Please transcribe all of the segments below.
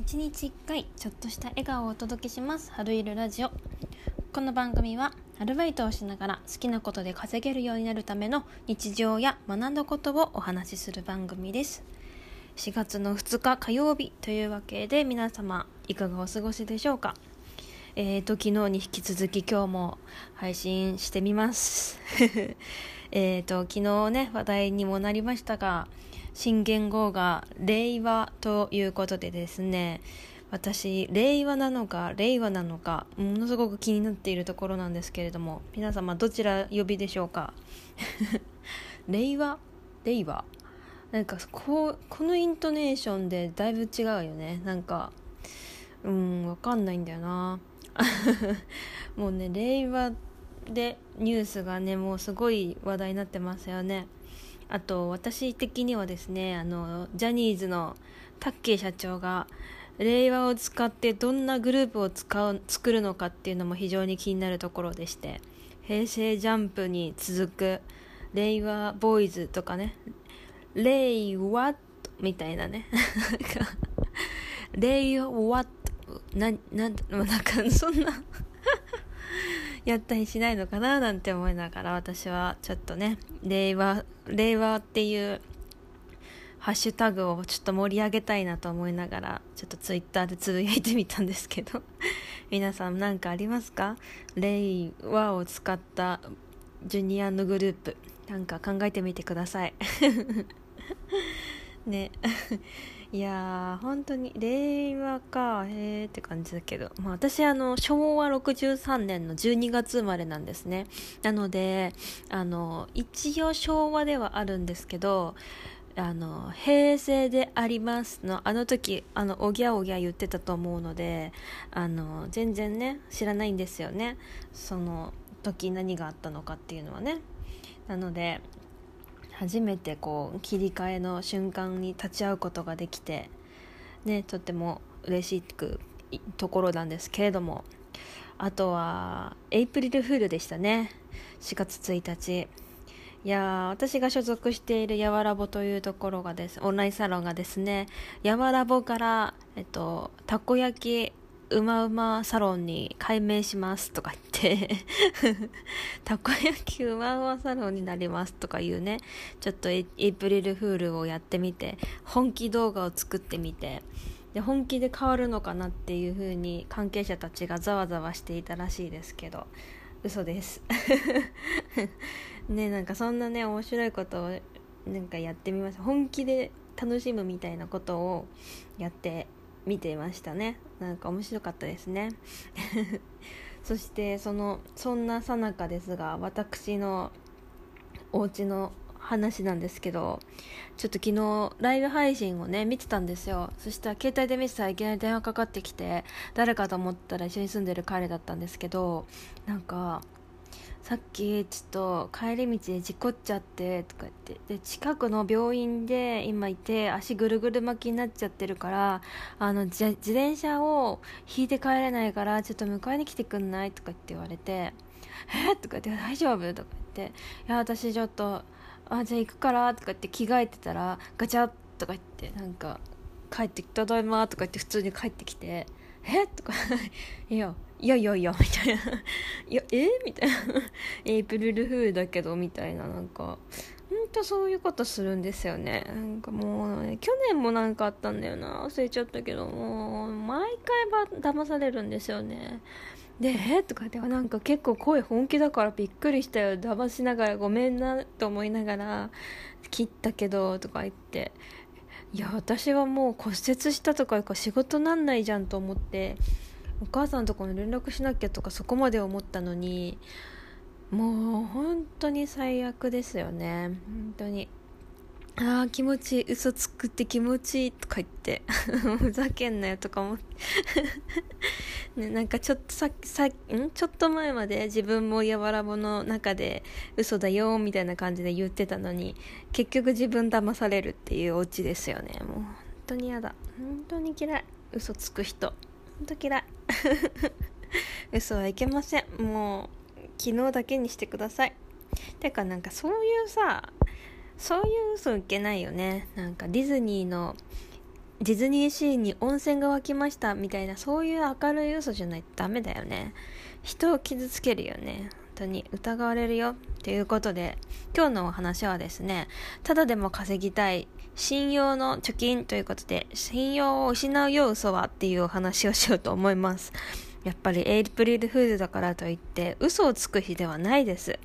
1日1回ちょっとした笑顔をお届けします。春いるラジオ。この番組はアルバイトをしながら好きなことで稼げるようになるための日常や学んだことをお話しする番組です。4月の2日火曜日というわけで皆様いかがお過ごしでしょうか？えーと昨日に引き続き今日も配信してみます。えーと昨日ね話題にもなりましたが新元号が令和ということでですね私令和なのか令和なのかものすごく気になっているところなんですけれども皆様どちら呼びでしょうか？令和？令和？なんかこうこのイントネーションでだいぶ違うよね。なんかうんわかんないんだよな。もうね令和でニュースがねもうすごい話題になってますよね。あと私的にはですねあのジャニーズのタッケー社長が令和を使ってどんなグループを使う作るのかっていうのも非常に気になるところでして平成ジャンプに続く令和ボーイズとかね令和みたいなね 令和ななんなんかそんなやったりしないのかななんて思いながら私はちょっとね令和令和っていうハッシュタグをちょっと盛り上げたいなと思いながらちょっとツイッターでつぶやいてみたんですけど 皆さん何かありますか？令和を使ったジュニアのグループなんか考えてみてください。ね。いやー本当に令和か。へーって感じだけど、まあ、私あの昭和63年の12月生まれなんですね。なのであの一応昭和ではあるんですけどあの平成でありますのあの時あのおぎゃおぎゃ言ってたと思うのであの全然ね知らないんですよね。その時何があったのかっていうのはね。なので初めてこう切り替えの瞬間に立ち会うことができてねとっても嬉しくところなんですけれどもあとはエイプリルフールでしたね。4月1日。いや私が所属しているやわらぼというところがですオンラインサロンがですねやわらぼから、えっと、たこ焼きうまうまサロンに改名しますとか言って たこ焼きうまうまサロンになりますとかいうねちょっとエイプリルフールをやってみて本気動画を作ってみてで本気で変わるのかなっていう風に関係者たちがざわざわしていたらしいですけど嘘です。ねなんかそんなね面白いことをなんかやってみました。本気で楽しむみたいなことをやって見てましたね。なんか面白かったですね。そしてそのそんなさなかですが私のお家の話なんですけどちょっと昨日ライブ配信をね見てたんですよ。そしたら携帯で見てたらいきなり電話かかってきて誰かと思ったら一緒に住んでる彼だったんですけどなんかさっきちょっと帰り道で事故っちゃってとか言って。で近くの病院で今いて足ぐるぐる巻きになっちゃってるからあの自転車を引いて帰れないからちょっと迎えに来てくんないとかって言われてえとか言って大丈夫とか言って。いや私ちょっとあじゃあ行くからとか言って着替えてたらガチャッとか言ってなんか帰ってきただいまとか言って普通に帰ってきてえとか。いやいやいやいやみたいな。いやえ？みたいな。エイプリルフールだけどみたいな。なんかほんとそういうことするんですよね。なんかもう、ね、去年もなんかあったんだよな。忘れちゃったけどもう毎回ば騙されるんですよね。でえ？とかではなんか結構声本気だからびっくりしたよ。騙しながらごめんなと思いながら切ったけどとか言って。いや私はもう骨折したとか仕事なんないじゃんと思って。お母さんとこに連絡しなきゃとかそこまで思ったのにもう本当に最悪ですよね。本当に。ああ気持ちいい嘘つくって気持ちいいとか言って。ふざけんなよとか思って。ね、なんかちょっとささん？ちょっと前まで自分もやわらぼの中で嘘だよみたいな感じで言ってたのに結局自分騙されるっていうオチですよね。もう本当に嫌だ。本当に嫌い。嘘つく人。本当嫌い。嘘はいけません。もう昨日だけにしてください。てかなんかそういうさそういう嘘いけないよね。なんかディズニーのディズニーシーに温泉が湧きましたみたいなそういう明るい嘘じゃないとダメだよね。人を傷つけるよね。本当に。疑われるよ。ということで今日のお話はですねただでも稼ぎたい信用の貯金ということで信用を失うよ嘘はっていうお話をしようと思います。やっぱりエイプリルフールだからといって嘘をつく日ではないです。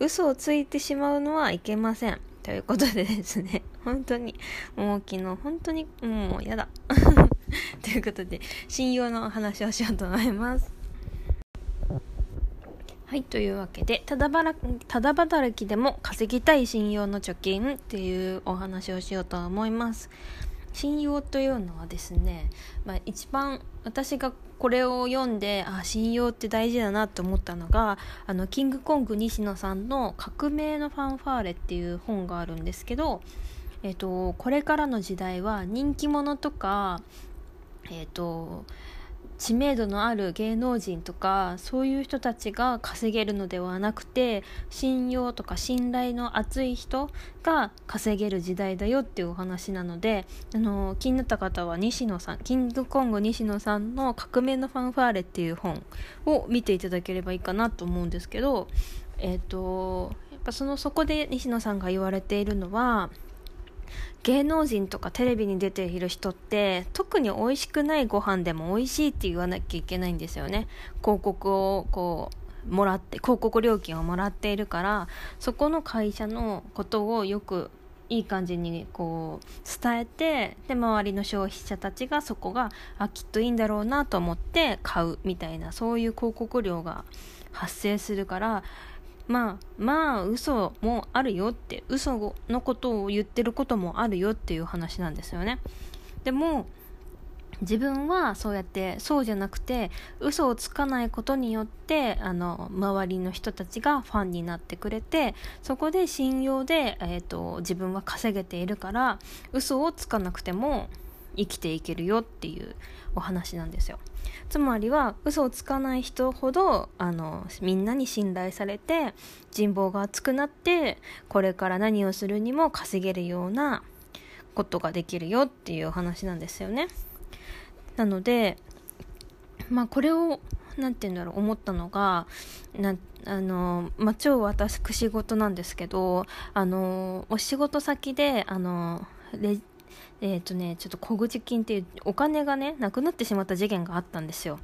嘘をついてしまうのはいけません。ということでですね本当にもう昨日本当にもうやだ。ということで信用の話をしようと思います。はいというわけでただばらただ働きでも稼ぎたい信用の貯金っていうお話をしようと思います。信用というのはですね、まあ、一番私がこれを読んであ信用って大事だなと思ったのがあのキングコング西野さんの「革命のファンファーレ」っていう本があるんですけど、えーと、これからの時代は人気者とかえっ、と知名度のある芸能人とかそういう人たちが稼げるのではなくて信用とか信頼の厚い人が稼げる時代だよっていうお話なのであの気になった方は西野さんキングコング西野さんの「革命のファンファーレ」っていう本を見ていただければいいかなと思うんですけどえっ、ー、とやっぱそのそこで西野さんが言われているのは芸能人とかテレビに出ている人って特に美味しくないご飯でも美味しいって言わなきゃいけないんですよね。広告をこうもらって広告料金をもらっているからそこの会社のことをよくいい感じにこう伝えてで周りの消費者たちがそこがあきっといいんだろうなと思って買うみたいなそういう広告料が発生するからまあまあ嘘もあるよって嘘のことを言ってることもあるよっていう話なんですよね。でも自分はそうやってそうじゃなくて嘘をつかないことによってあの周りの人たちがファンになってくれてそこで信用で、えーと自分は稼げているから嘘をつかなくても生きていけるよっていうお話なんですよ。つまりは嘘をつかない人ほどあのみんなに信頼されて人望が厚くなってこれから何をするにも稼げるようなことができるよっていうお話なんですよね。なのでまあこれを何て言うんだろう思ったのがなあの、まあ、超私仕事なんですけどあのお仕事先であのレえっ、ー、とね、ちょっと小口金っていうお金がね、なくなってしまった事件があったんですよ。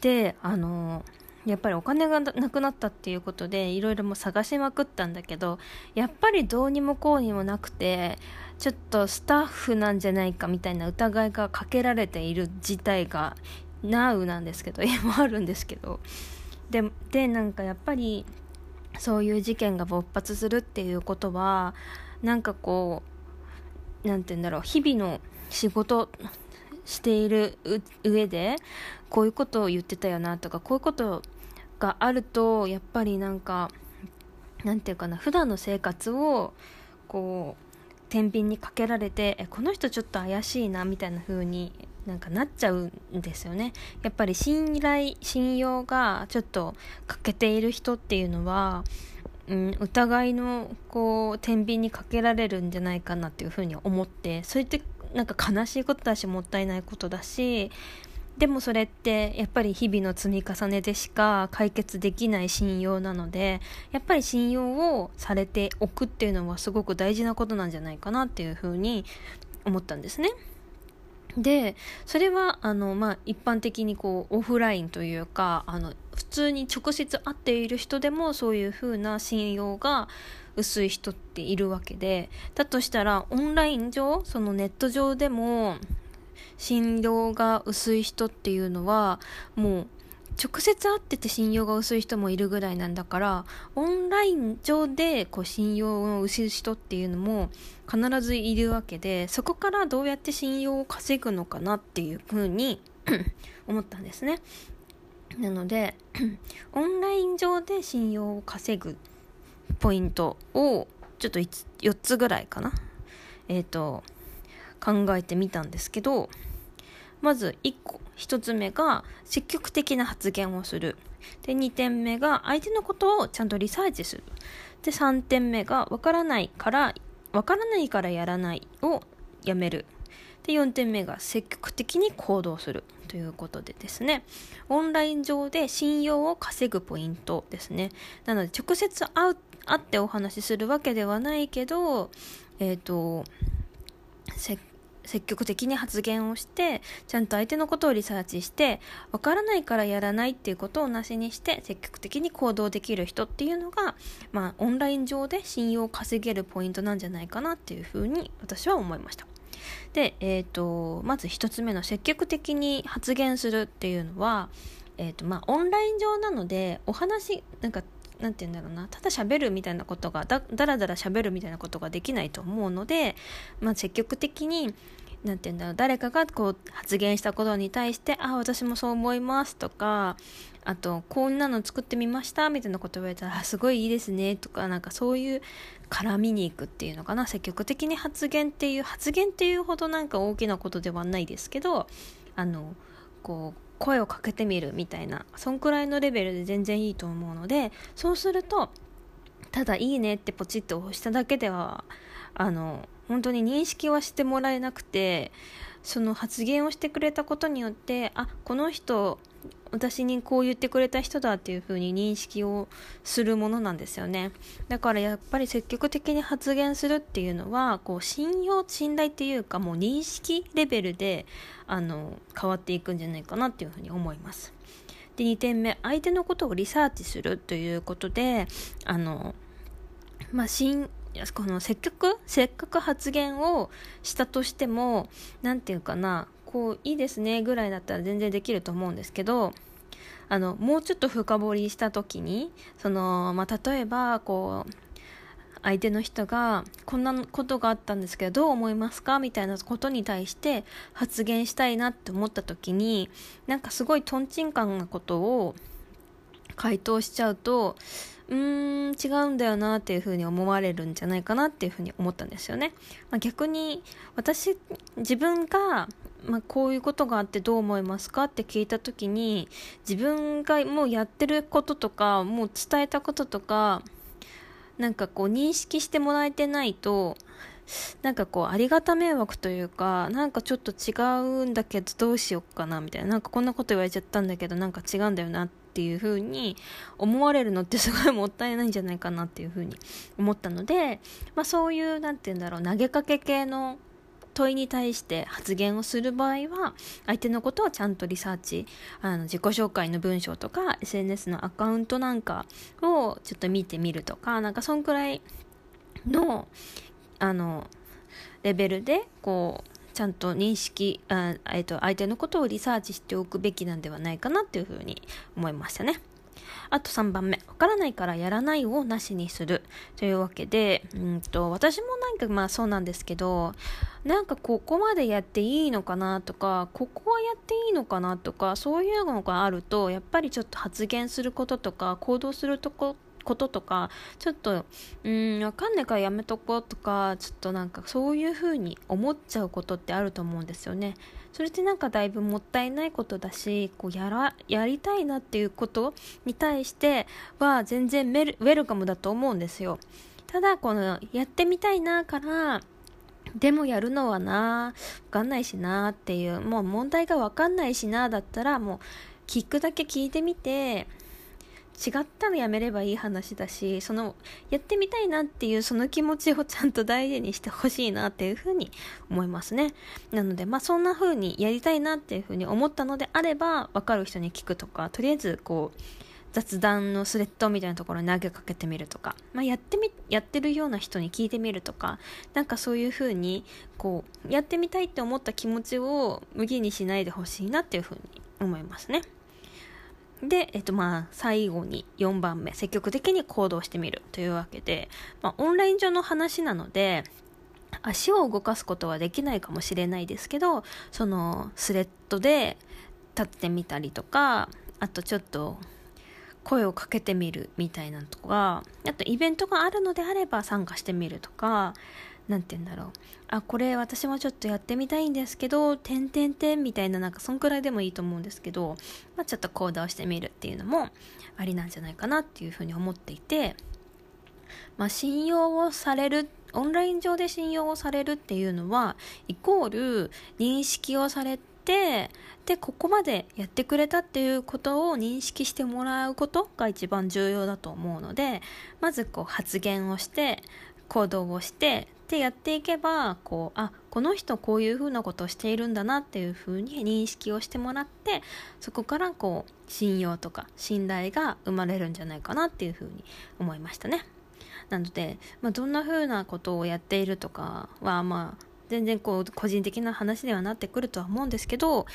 で、あのやっぱりお金がなくなったっていうことでいろいろも探しまくったんだけどやっぱりどうにもこうにもなくてちょっとスタッフなんじゃないかみたいな疑いがかけられている事態が Now なんですけど今あるんですけどででなんかやっぱりそういう事件が勃発するっていうことはなんかこう何て言うんだろう日々の仕事している上でこういうことを言ってたよなとかこういうことがあるとやっぱりなんかなんていうかな普段の生活をこう天秤にかけられてえこの人ちょっと怪しいなみたいな風になんかなっちゃうんですよね。やっぱり信頼信用がちょっと欠けている人っていうのはうん、疑いのこう天秤にかけられるんじゃないかなっていうふうに思ってそれってなんか悲しいことだしもったいないことだしでもそれってやっぱり日々の積み重ねでしか解決できない信用なのでやっぱり信用をされておくっていうのはすごく大事なことなんじゃないかなっていうふうに思ったんですね。でそれはあの、まあ、一般的にこうオフラインというかあの普通に直接会っている人でもそういうふうな信用が薄い人っているわけでだとしたらオンライン上そのネット上でも信用が薄い人っていうのはもう直接会ってて信用が薄い人もいるぐらいなんだからオンライン上でこう信用の薄い人っていうのも必ずいるわけでそこからどうやって信用を稼ぐのかなっていうふうに 思ったんですね。なので オンライン上で信用を稼ぐポイントをちょっと4つぐらいかな。えっ、ー、と考えてみたんですけどまず1個。1つ目が積極的な発言をする。で2点目が相手のことをちゃんとリサーチする。で3点目がわからないからわからないからやらないをやめる。で4点目が積極的に行動する。ということでですね。オンライン上で信用を稼ぐポイントですね。なので直接会う会ってお話しするわけではないけどえっ、ー、と積積極的に発言をしてちゃんと相手のことをリサーチしてわからないからやらないっていうことをなしにして積極的に行動できる人っていうのが、まあ、オンライン上で信用を稼げるポイントなんじゃないかなっていうふうに私は思いました。で、えーと、まず1つ目の積極的に発言するっていうのは、えーとまあ、オンライン上なのでお話なんかなんて言うんだろうな。ただ喋るみたいなことがだだらだら喋るみたいなことができないと思うので、まあ、積極的になんて言うんだろう誰かがこう発言したことに対してあ私もそう思いますとかあとこんなの作ってみましたみたいなこと言われたらすごいいいですねとかなんかそういう絡みに行くっていうのかな。積極的に発言っていう発言っていうほどなんか大きなことではないですけどあのこう声をかけてみるみたいなそんくらいのレベルで全然いいと思うのでそうするとただいいねってポチッと押しただけではあの本当に認識はしてもらえなくてその発言をしてくれたことによってあこの人私にこう言ってくれた人だっていう風に認識をするものなんですよね。だからやっぱり積極的に発言するっていうのはこう信用信頼っていうかもう認識レベルであの変わっていくんじゃないかなっていう風に思います。で2点目相手のことをリサーチするということであのまあ、この積極せっかく発言をしたとしても何て言うかなこういいですねぐらいだったら全然できると思うんですけどあのもうちょっと深掘りした時にその、まあ、例えばこう相手の人がこんなことがあったんですけどどう思いますか？みたいなことに対して発言したいなって思った時になんかすごいとんちんかんなことを回答しちゃうとうーん違うんだよなっていうふうに思われるんじゃないかなっていうふうに思ったんですよね、まあ、逆に私自分がまあ、こういうことがあってどう思いますかって聞いた時に自分がもうやってることとかもう伝えたこととかなんかこう認識してもらえてないとなんかこうありがた迷惑というかなんかちょっと違うんだけどどうしよっかなみたいななんかこんなこと言われちゃったんだけどなんか違うんだよなっていう風に思われるのってすごいもったいないんじゃないかなっていう風に思ったので、まあ、そういう何て言うんだろう投げかけ系の問いに対して発言をする場合は相手のことをちゃんとリサーチあの自己紹介の文章とか SNS のアカウントなんかをちょっと見てみるとかなんかそんくらいのあのレベルでこうちゃんと認識あ、えー、と相手のことをリサーチしておくべきなんではないかなっていうふうに思いましたね。あと3番目、わからないからやらないをなしにする。というわけで、うんと、私もなんかまあそうなんですけど、なんかここまでやっていいのかなとか、ここはやっていいのかなとか、そういうのがあると、やっぱりちょっと発言することとか、行動するとここととかちょっとうんわかんないからやめとこうとかちょっとなんかそういう風に思っちゃうことってあると思うんですよね。それってなんかだいぶもったいないことだしこうやらやりたいなっていうことに対しては全然メルウェルカムだと思うんですよ。ただこのやってみたいなからでもやるのはなわかんないしなっていうもう問題がわかんないしなだったらもう聞くだけ聞いてみて違ったらやめればいい話だしそのやってみたいなっていうその気持ちをちゃんと大事にしてほしいなっていうふうに思いますねなのでまあそんな風にやりたいなっていうふうに思ったのであれば分かる人に聞くとかとりあえずこう雑談のスレッドみたいなところに投げかけてみるとか、まあ、やってみやってるような人に聞いてみるとかなんかそういう風にこうやってみたいって思った気持ちを無限にしないでほしいなっていう風に思いますね。で、えっとまあ、最後に4番目、積極的に行動してみるというわけで、まあ、オンライン上の話なので、足を動かすことはできないかもしれないですけど、そのスレッドで立ってみたりとか、あとちょっと声をかけてみるみたいなとか、あとイベントがあるのであれば参加してみるとか、何て言うんだろう。あこれ私もちょっとやってみたいんですけど「てんてんてん」みたいななんかそんくらいでもいいと思うんですけど、まあ、ちょっと行動してみるっていうのもありなんじゃないかなっていうふうに思っていて、まあ、信用をされるオンライン上で信用をされるっていうのはイコール認識をされてでここまでやってくれたっていうことを認識してもらうことが一番重要だと思うのでまずこう発言をして行動をしてでやっていけばこうあこの人こういうふうなことをしているんだなっていうふうに認識をしてもらってそこからこう信用とか信頼が生まれるんじゃないかなっていうふうに思いましたね。なので、まあ、どんな風なことをやっているとかはまあ全然こう個人的な話ではなってくるとは思うんですけど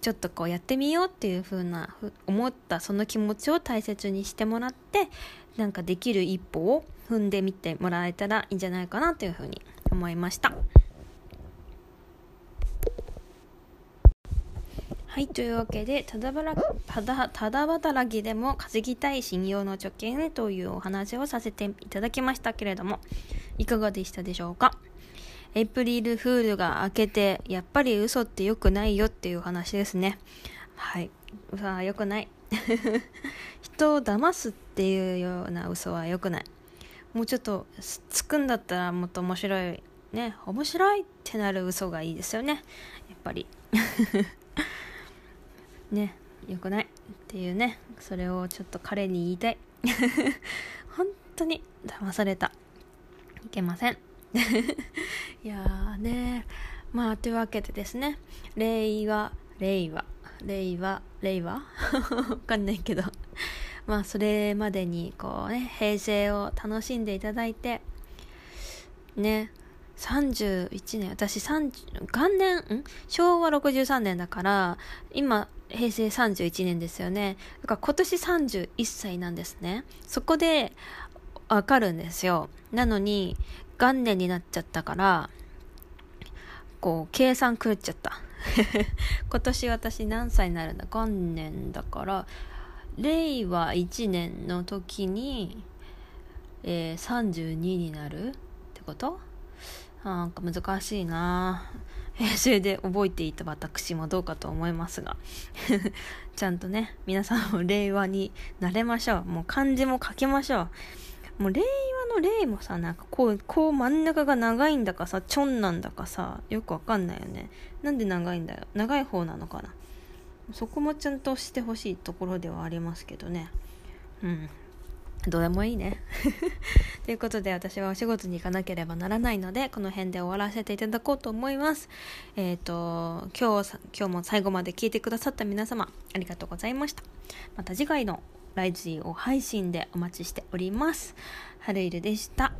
ちょっとこうやってみようっていう風な思ったその気持ちを大切にしてもらってなんかできる一歩を踏んでみてもらえたらいいんじゃないかなという風に思いました。はい、というわけで、ただばらただただ働きでも稼ぎたい信用の貯金というお話をさせていただきましたけれども、いかがでしたでしょうか？エイプリルフールが明けて、やっぱり嘘って良くないよっていう話ですね。はい。嘘は良くない。人を騙すっていうような嘘は良くない。もうちょっと、つくんだったらもっと面白い、ね、面白いってなる嘘がいいですよね。やっぱり。ね、良くないっていうね、それをちょっと彼に言いたい。本当に騙された。いけません。いやーねまあというわけでですね令和令和令和令和わかんないけどまあそれまでにこうね平成を楽しんでいただいてね31年私30元年ん？昭和63年だから今平成31年ですよね。だから今年31歳なんですね。そこでわかるんですよ。なのに元年になっちゃったから、こう、計算狂っちゃった。今年私何歳になるんだ？元年だから、令和1年の時に、えー、32になるってこと？なんか難しいな 平成で覚えていた私もどうかと思いますが ちゃんとね、皆さんも令和になれましょう。もう漢字も書きましょう。もう令和の令もさ、なんかこう、こう真ん中が長いんだかさ、ちょんなんだかさ、よくわかんないよね。なんで長いんだよ？長い方なのかな？そこもちゃんとしてほしいところではありますけどね。うん。どうでもいいね。ということで私はお仕事に行かなければならないので、この辺で終わらせていただこうと思います。えっ、ー、と、今日、今日も最後まで聞いてくださった皆様、ありがとうございました。また次回のライジを配信でお待ちしております。はるいるでした。